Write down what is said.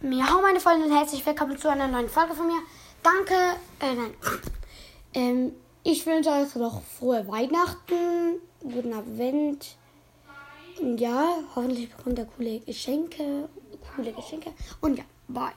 Ja, meine Freunde, und herzlich willkommen zu einer neuen Folge von mir. Danke, äh, nein. Ähm, ich wünsche euch noch frohe Weihnachten, guten Advent. Und ja, hoffentlich bekommt ihr coole Geschenke, coole Geschenke. Und ja, bye.